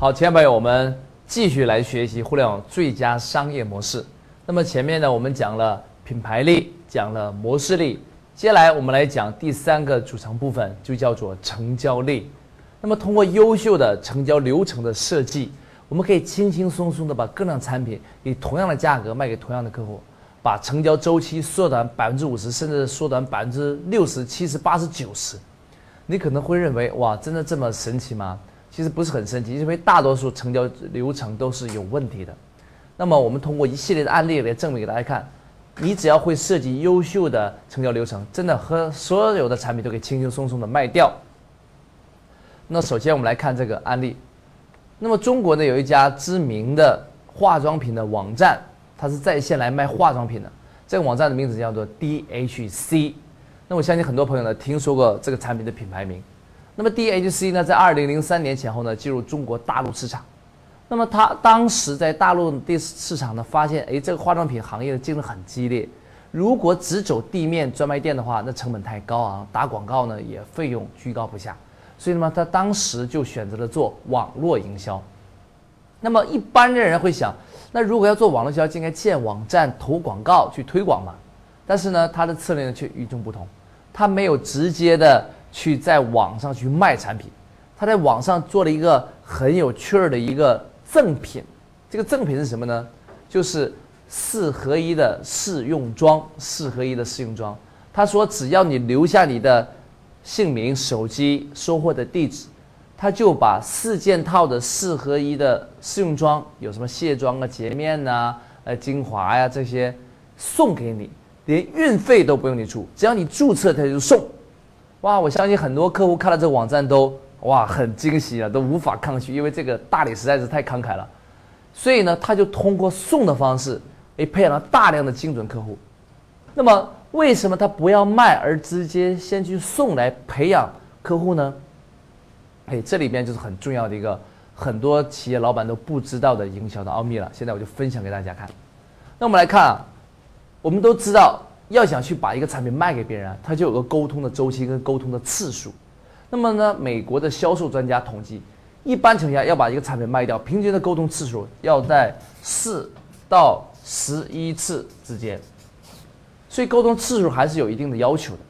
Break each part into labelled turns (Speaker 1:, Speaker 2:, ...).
Speaker 1: 好，亲爱朋友，我们继续来学习互联网最佳商业模式。那么前面呢，我们讲了品牌力，讲了模式力，接下来我们来讲第三个组成部分，就叫做成交力。那么通过优秀的成交流程的设计，我们可以轻轻松松的把各种产品以同样的价格卖给同样的客户，把成交周期缩短百分之五十，甚至缩短百分之六十、七十、八十、九十。你可能会认为，哇，真的这么神奇吗？其实不是很神奇，因为大多数成交流程都是有问题的。那么我们通过一系列的案例来证明给大家看，你只要会设计优秀的成交流程，真的和所有的产品都可以轻轻松松的卖掉。那首先我们来看这个案例。那么中国呢有一家知名的化妆品的网站，它是在线来卖化妆品的。这个网站的名字叫做 DHC。那我相信很多朋友呢听说过这个产品的品牌名。那么 DHC 呢，在二零零三年前后呢，进入中国大陆市场。那么他当时在大陆的市场呢，发现，哎，这个化妆品行业的竞争很激烈。如果只走地面专卖店的话，那成本太高昂，打广告呢也费用居高不下。所以呢，他当时就选择了做网络营销。那么一般的人会想，那如果要做网络营销，就应该建网站、投广告去推广嘛。但是呢，他的策略呢却与众不同，他没有直接的。去在网上去卖产品，他在网上做了一个很有趣儿的一个赠品，这个赠品是什么呢？就是四合一的试用装，四合一的试用装。他说，只要你留下你的姓名、手机、收货的地址，他就把四件套的四合一的试用装，有什么卸妆啊、洁面呐、呃精华呀这些，送给你，连运费都不用你出，只要你注册，他就送。哇，我相信很多客户看了这个网站都哇很惊喜了，都无法抗拒，因为这个大理实在是太慷慨了。所以呢，他就通过送的方式，诶，培养了大量的精准客户。那么，为什么他不要卖，而直接先去送来培养客户呢？哎，这里边就是很重要的一个很多企业老板都不知道的营销的奥秘了。现在我就分享给大家看。那我们来看啊，我们都知道。要想去把一个产品卖给别人，他就有个沟通的周期跟沟通的次数。那么呢，美国的销售专家统计，一般情况下要把一个产品卖掉，平均的沟通次数要在四到十一次之间。所以沟通次数还是有一定的要求的。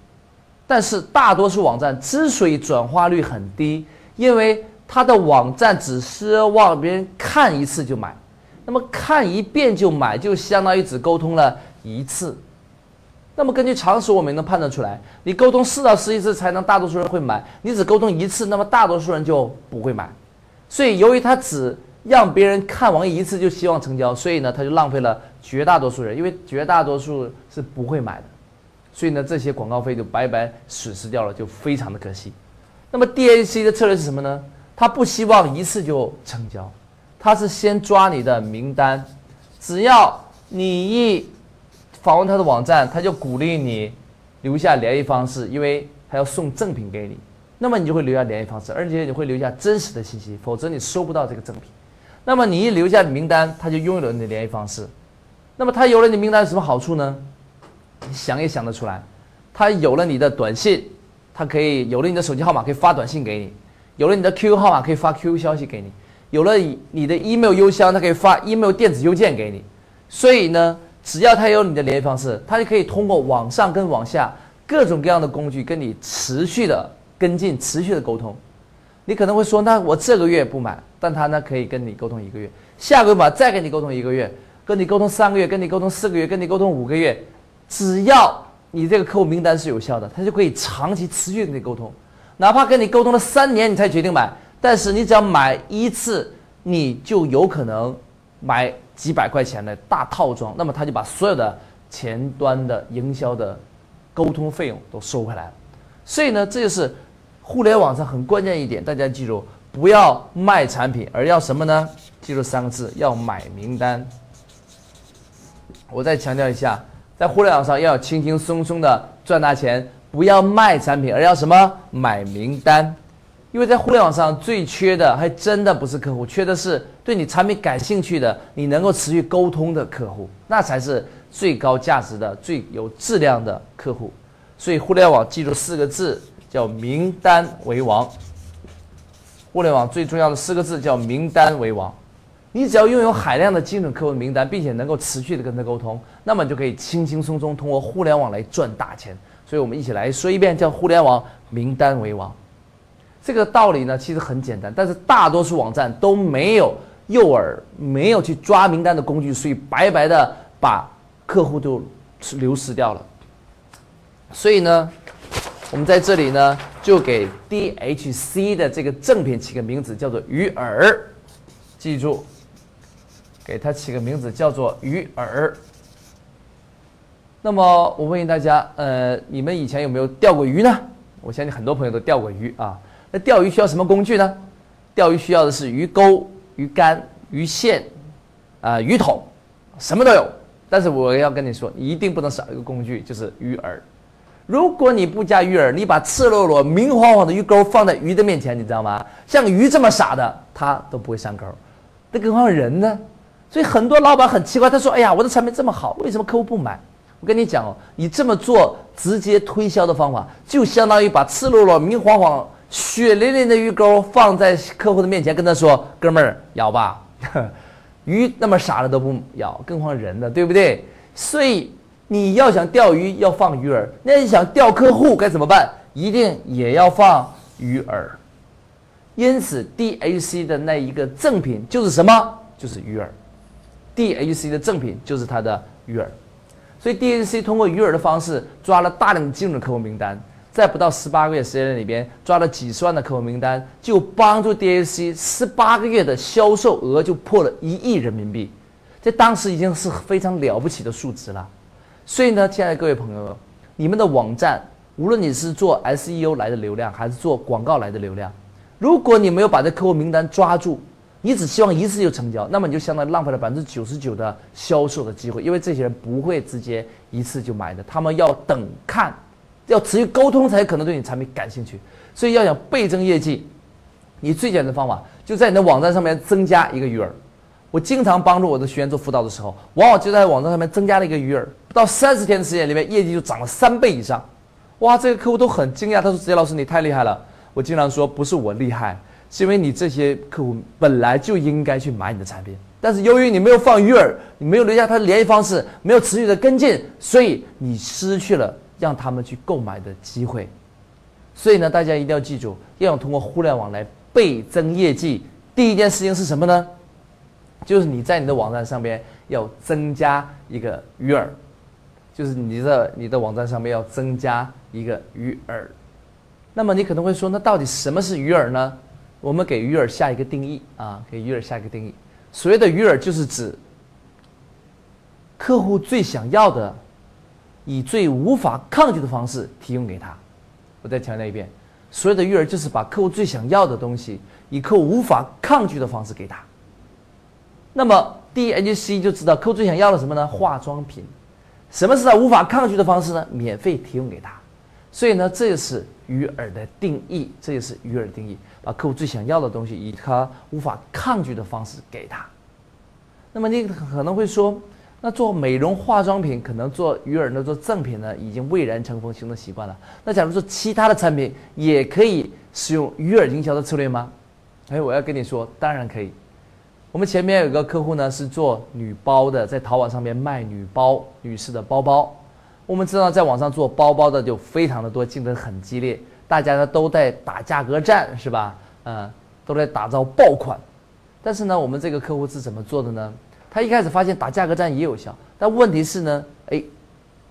Speaker 1: 但是大多数网站之所以转化率很低，因为它的网站只奢望别人看一次就买，那么看一遍就买，就相当于只沟通了一次。那么根据常识，我们能判断出来，你沟通四到十一次才能大多数人会买，你只沟通一次，那么大多数人就不会买。所以，由于他只让别人看完一次就希望成交，所以呢，他就浪费了绝大多数人，因为绝大多数是不会买的。所以呢，这些广告费就白白损失掉了，就非常的可惜。那么 DAC 的策略是什么呢？他不希望一次就成交，他是先抓你的名单，只要你一。访问他的网站，他就鼓励你留下联系方式，因为他要送赠品给你，那么你就会留下联系方式，而且你会留下真实的信息，否则你收不到这个赠品。那么你一留下名单，他就拥有了你的联系方式。那么他有了你名单有什么好处呢？你想也想得出来，他有了你的短信，他可以有了你的手机号码可以发短信给你，有了你的 QQ 号码可以发 QQ 消息给你，有了你的 email 邮箱，他可以发 email 电子邮件给你。所以呢？只要他有你的联系方式，他就可以通过网上跟网下各种各样的工具跟你持续的跟进、持续的沟通。你可能会说，那我这个月不买，但他呢可以跟你沟通一个月，下个月吧再跟你沟通一个月，跟你沟通三个月，跟你沟通四个月，跟你沟通五个月，只要你这个客户名单是有效的，他就可以长期持续跟你沟通，哪怕跟你沟通了三年你才决定买，但是你只要买一次，你就有可能买。几百块钱的大套装，那么他就把所有的前端的营销的沟通费用都收回来了。所以呢，这就是互联网上很关键一点，大家记住，不要卖产品，而要什么呢？记住三个字，要买名单。我再强调一下，在互联网上要轻轻松松的赚大钱，不要卖产品，而要什么？买名单。因为在互联网上最缺的还真的不是客户，缺的是对你产品感兴趣的、你能够持续沟通的客户，那才是最高价值的、最有质量的客户。所以互联网记住四个字，叫名单为王。互联网最重要的四个字叫名单为王。你只要拥有海量的精准客户名单，并且能够持续的跟他沟通，那么你就可以轻轻松松通过互联网来赚大钱。所以我们一起来说一遍，叫互联网名单为王。这个道理呢，其实很简单，但是大多数网站都没有诱饵，没有去抓名单的工具，所以白白的把客户都流失掉了。所以呢，我们在这里呢，就给 DHC 的这个赠品起个名字，叫做鱼饵。记住，给它起个名字，叫做鱼饵。那么我问大家，呃，你们以前有没有钓过鱼呢？我相信很多朋友都钓过鱼啊。那钓鱼需要什么工具呢？钓鱼需要的是鱼钩、鱼竿、鱼线，啊，鱼桶，什么都有。但是我要跟你说，一定不能少一个工具，就是鱼饵。如果你不加鱼饵，你把赤裸裸、明晃晃的鱼钩放在鱼的面前，你知道吗？像鱼这么傻的，它都不会上钩。那更何况人呢？所以很多老板很奇怪，他说：“哎呀，我的产品这么好，为什么客户不买？”我跟你讲哦，你这么做直接推销的方法，就相当于把赤裸裸、明晃晃。血淋淋的鱼钩放在客户的面前，跟他说：“哥们儿，咬吧。”鱼那么傻的都不咬，更何况人呢，对不对？所以你要想钓鱼，要放鱼饵；那你想钓客户该怎么办？一定也要放鱼饵。因此，DHC 的那一个赠品就是什么？就是鱼饵。DHC 的赠品就是它的鱼饵。所以，DHC 通过鱼饵的方式抓了大量的精准客户名单。在不到十八个月时间里边，抓了几十万的客户名单，就帮助 D A C 十八个月的销售额就破了一亿人民币，在当时已经是非常了不起的数值了。所以呢，亲爱的各位朋友，你们的网站，无论你是做 SEO 来的流量，还是做广告来的流量，如果你没有把这客户名单抓住，你只希望一次就成交，那么你就相当于浪费了百分之九十九的销售的机会，因为这些人不会直接一次就买的，他们要等看。要持续沟通才可能对你产品感兴趣，所以要想倍增业绩，你最简单的方法就在你的网站上面增加一个鱼饵。我经常帮助我的学员做辅导的时候，往往就在网站上面增加了一个鱼饵，不到三十天的时间里面，业绩就涨了三倍以上。哇，这个客户都很惊讶，他说：“直接老师你太厉害了。”我经常说，不是我厉害，是因为你这些客户本来就应该去买你的产品，但是由于你没有放鱼饵，你没有留下他的联系方式，没有持续的跟进，所以你失去了。让他们去购买的机会，所以呢，大家一定要记住，要通过互联网来倍增业绩。第一件事情是什么呢？就是你在你的网站上边要增加一个鱼饵，就是你的你的网站上面要增加一个鱼饵。那么你可能会说，那到底什么是鱼饵呢？我们给鱼饵下一个定义啊，给鱼饵下一个定义。所谓的鱼饵就是指客户最想要的。以最无法抗拒的方式提供给他。我再强调一遍，所有的育儿就是把客户最想要的东西，以客户无法抗拒的方式给他。那么 DHC 就知道客户最想要的什么呢？化妆品。什么是他无法抗拒的方式呢？免费提供给他。所以呢，这就是鱼饵的定义，这就是鱼饵定义，把客户最想要的东西，以他无法抗拒的方式给他。那么你可能会说。那做美容化妆品，可能做鱼饵呢，做赠品呢，已经蔚然成风，形成习惯了。那假如说其他的产品也可以使用鱼饵营销的策略吗？哎，我要跟你说，当然可以。我们前面有个客户呢，是做女包的，在淘宝上面卖女包、女士的包包。我们知道，在网上做包包的就非常的多，竞争很激烈，大家呢都在打价格战，是吧？嗯，都在打造爆款。但是呢，我们这个客户是怎么做的呢？他一开始发现打价格战也有效，但问题是呢，哎，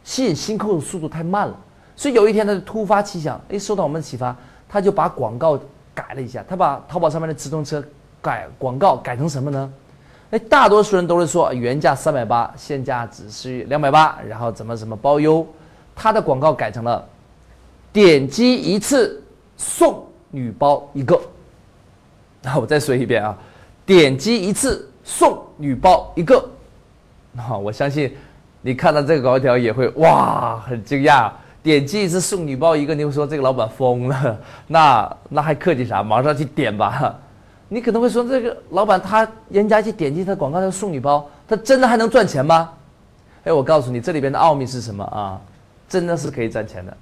Speaker 1: 吸引新客户的速度太慢了。所以有一天他就突发奇想，哎，受到我们的启发，他就把广告改了一下。他把淘宝上面的直通车改广告改成什么呢？哎，大多数人都是说原价三百八，现价只是两百八，然后怎么怎么包邮。他的广告改成了点击一次送女包一个。那我再说一遍啊，点击一次。送女包一个，那 我相信你看到这个高条也会哇很惊讶。点击一次送女包一个，你会说这个老板疯了？那那还客气啥？马上去点吧。你可能会说这个老板他人家去点击他广告他送女包，他真的还能赚钱吗？哎，我告诉你这里边的奥秘是什么啊？真的是可以赚钱的。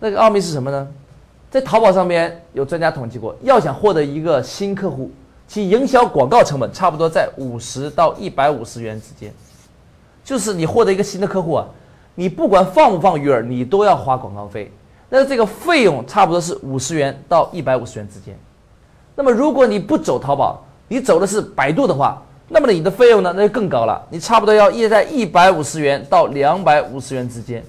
Speaker 1: 那个奥秘是什么呢？在淘宝上面有专家统计过，要想获得一个新客户，其营销广告成本差不多在五十到一百五十元之间。就是你获得一个新的客户啊，你不管放不放鱼饵，你都要花广告费。那这个费用差不多是五十元到一百五十元之间。那么如果你不走淘宝，你走的是百度的话，那么你的费用呢，那就更高了，你差不多要业在一百五十元到两百五十元之间。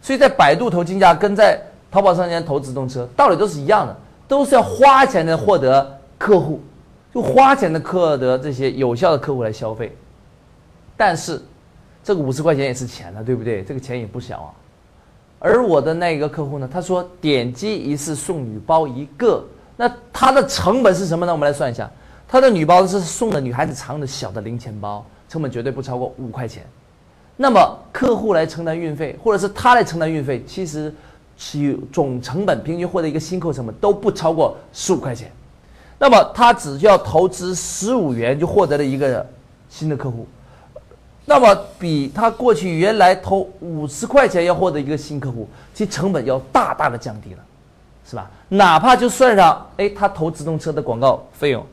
Speaker 1: 所以在百度投竞价跟在淘宝上面投直通车道理都是一样的，都是要花钱的获得客户，就花钱的获得这些有效的客户来消费。但是这个五十块钱也是钱了，对不对？这个钱也不小啊。而我的那个客户呢，他说点击一次送女包一个，那他的成本是什么呢？我们来算一下，他的女包是送的女孩子常用的小的零钱包，成本绝对不超过五块钱。那么客户来承担运费，或者是他来承担运费，其实其总成本平均获得一个新客成本都不超过十五块钱。那么他只需要投资十五元就获得了一个新的客户，那么比他过去原来投五十块钱要获得一个新客户，其成本要大大的降低了，是吧？哪怕就算上哎他投直通车的广告费用，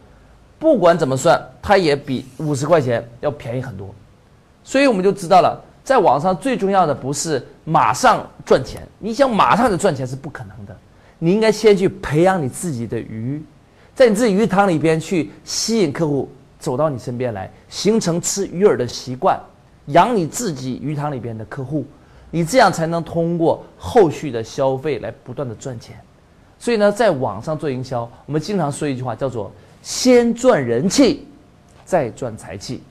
Speaker 1: 不管怎么算，他也比五十块钱要便宜很多。所以我们就知道了，在网上最重要的不是马上赚钱，你想马上就赚钱是不可能的。你应该先去培养你自己的鱼，在你自己鱼塘里边去吸引客户走到你身边来，形成吃鱼饵的习惯，养你自己鱼塘里边的客户，你这样才能通过后续的消费来不断的赚钱。所以呢，在网上做营销，我们经常说一句话叫做“先赚人气，再赚财气”。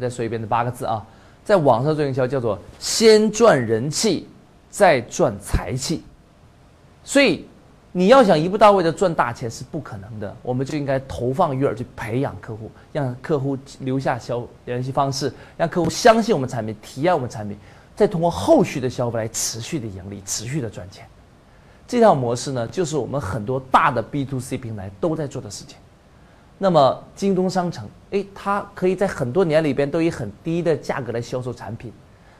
Speaker 1: 再说一遍这八个字啊，在网上做营销叫做先赚人气，再赚财气。所以你要想一步到位的赚大钱是不可能的，我们就应该投放鱼饵去培养客户，让客户留下消联系方式，让客户相信我们产品，体验我们产品，再通过后续的消费来持续的盈利，持续的赚钱。这套模式呢，就是我们很多大的 B to C 平台都在做的事情。那么京东商城，诶，它可以在很多年里边都以很低的价格来销售产品。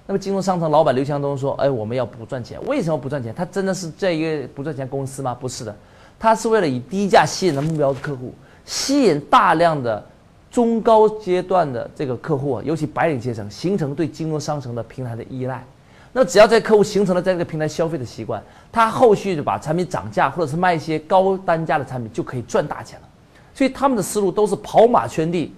Speaker 1: 那么京东商城老板刘强东说：“哎，我们要不赚钱，为什么不赚钱？他真的是这一个不赚钱公司吗？不是的，他是为了以低价吸引的目标客户，吸引大量的中高阶段的这个客户，尤其白领阶层，形成对京东商城的平台的依赖。那只要在客户形成了在这个平台消费的习惯，他后续就把产品涨价，或者是卖一些高单价的产品，就可以赚大钱了。”所以他们的思路都是跑马圈地，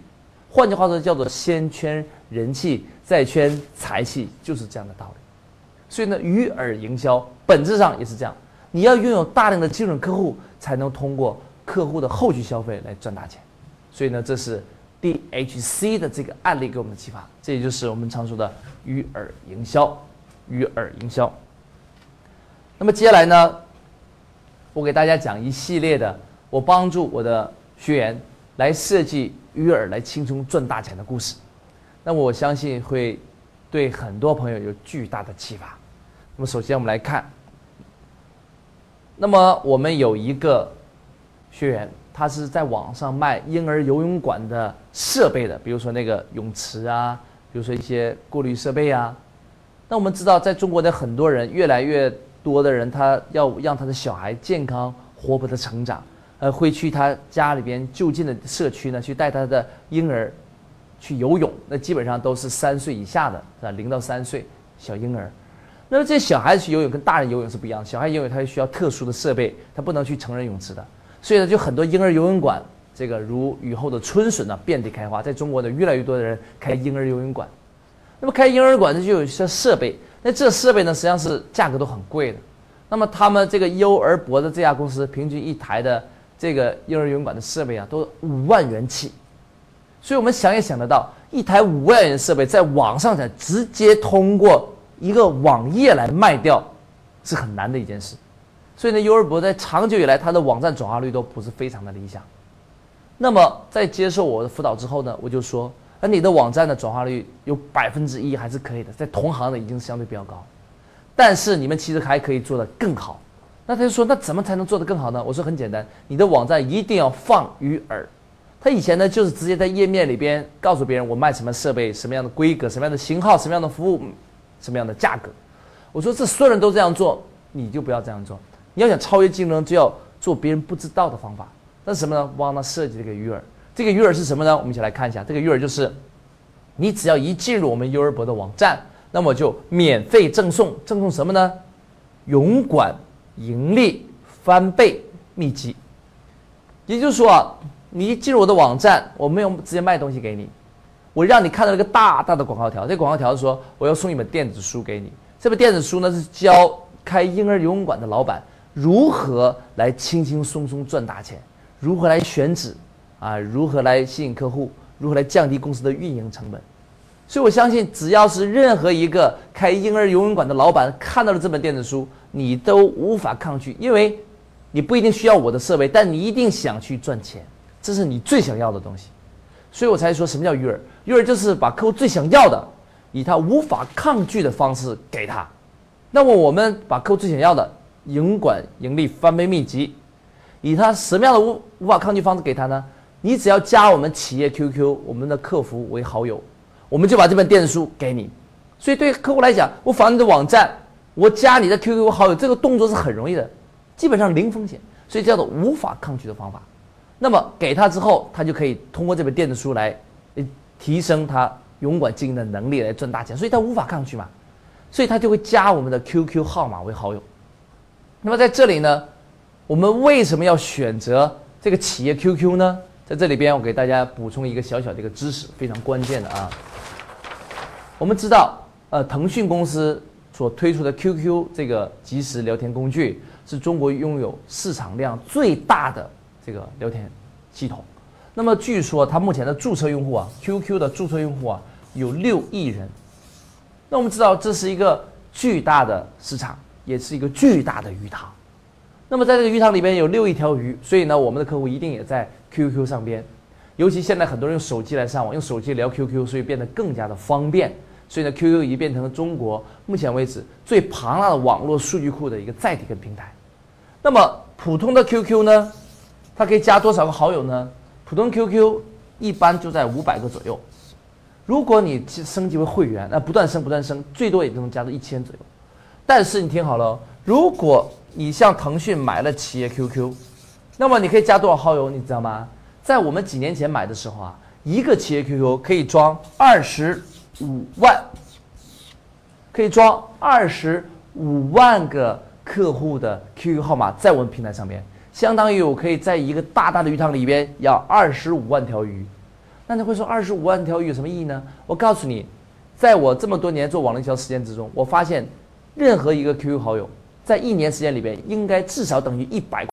Speaker 1: 换句话说叫做先圈人气再圈财气，就是这样的道理。所以呢，鱼饵营销本质上也是这样，你要拥有大量的精准客户，才能通过客户的后续消费来赚大钱。所以呢，这是 DHC 的这个案例给我们的启发，这也就是我们常说的鱼饵营销。鱼饵营销。那么接下来呢，我给大家讲一系列的，我帮助我的。学员来设计鱼饵来轻松赚大钱的故事，那我相信会对很多朋友有巨大的启发。那么首先我们来看，那么我们有一个学员，他是在网上卖婴儿游泳馆的设备的，比如说那个泳池啊，比如说一些过滤设备啊。那我们知道，在中国的很多人，越来越多的人，他要让他的小孩健康活泼的成长。呃，会去他家里边就近的社区呢，去带他的婴儿去游泳。那基本上都是三岁以下的，是吧？零到三岁小婴儿。那么这小孩子去游泳跟大人游泳是不一样的，小孩游泳他需要特殊的设备，他不能去成人泳池的。所以呢，就很多婴儿游泳馆，这个如雨后的春笋呢，遍地开花。在中国呢，越来越多的人开婴儿游泳馆。那么开婴儿馆呢，就有一些设备。那这设备呢，实际上是价格都很贵的。那么他们这个优而博的这家公司，平均一台的。这个婴儿游泳馆的设备啊，都五万元起，所以我们想也想得到，一台五万元设备在网上才直接通过一个网页来卖掉，是很难的一件事。所以呢，优尔博在长久以来，它的网站转化率都不是非常的理想。那么在接受我的辅导之后呢，我就说，那你的网站的转化率有百分之一还是可以的，在同行的已经相对比较高，但是你们其实还可以做得更好。那他就说，那怎么才能做得更好呢？我说很简单，你的网站一定要放鱼饵。他以前呢，就是直接在页面里边告诉别人我卖什么设备、什么样的规格、什么样的型号、什么样的服务、什么样的价格。我说这所有人都这样做，你就不要这样做。你要想超越竞争，就要做别人不知道的方法。那什么呢？帮他设计这个鱼饵。这个鱼饵是什么呢？我们一起来看一下。这个鱼饵就是，你只要一进入我们优儿博的网站，那么就免费赠送，赠送什么呢？永管盈利翻倍秘籍。也就是说啊，你一进入我的网站，我没有直接卖东西给你，我让你看到一个大大的广告条。这广告条说我要送一本电子书给你。这本电子书呢是教开婴儿游泳馆的老板如何来轻轻松松赚大钱，如何来选址，啊，如何来吸引客户，如何来降低公司的运营成本。所以我相信，只要是任何一个开婴儿游泳馆的老板看到了这本电子书，你都无法抗拒，因为。你不一定需要我的设备，但你一定想去赚钱，这是你最想要的东西，所以我才说什么叫鱼饵。鱼饵就是把客户最想要的，以他无法抗拒的方式给他。那么我们把客户最想要的营管盈利翻倍秘籍，以他什么样的无无法抗拒方式给他呢？你只要加我们企业 QQ，我们的客服为好友，我们就把这本电子书给你。所以对客户来讲，我访你的网站，我加你的 QQ 好友，这个动作是很容易的。基本上零风险，所以叫做无法抗拒的方法。那么给他之后，他就可以通过这本电子书来，提升他勇管经营的能力，来赚大钱。所以他无法抗拒嘛，所以他就会加我们的 QQ 号码为好友。那么在这里呢，我们为什么要选择这个企业 QQ 呢？在这里边，我给大家补充一个小小的一个知识，非常关键的啊。我们知道，呃，腾讯公司所推出的 QQ 这个即时聊天工具。是中国拥有市场量最大的这个聊天系统，那么据说它目前的注册用户啊，QQ 的注册用户啊有六亿人。那我们知道这是一个巨大的市场，也是一个巨大的鱼塘。那么在这个鱼塘里边有六亿条鱼，所以呢，我们的客户一定也在 QQ 上边。尤其现在很多人用手机来上网，用手机聊 QQ，所以变得更加的方便。所以呢，QQ 已经变成了中国目前为止最庞大的网络数据库的一个载体跟平台。那么普通的 QQ 呢，它可以加多少个好友呢？普通 QQ 一般就在五百个左右。如果你升级为会员，那不断升不断升，最多也就能加到一千左右。但是你听好了，如果你像腾讯买了企业 QQ，那么你可以加多少好友？你知道吗？在我们几年前买的时候啊，一个企业 QQ 可以装二十。五万可以装二十五万个客户的 QQ 号码在我们平台上面，相当于我可以在一个大大的鱼塘里边养二十五万条鱼。那你会说二十五万条鱼有什么意义呢？我告诉你，在我这么多年做网络营销实践之中，我发现任何一个 QQ 好友在一年时间里边应该至少等于一百。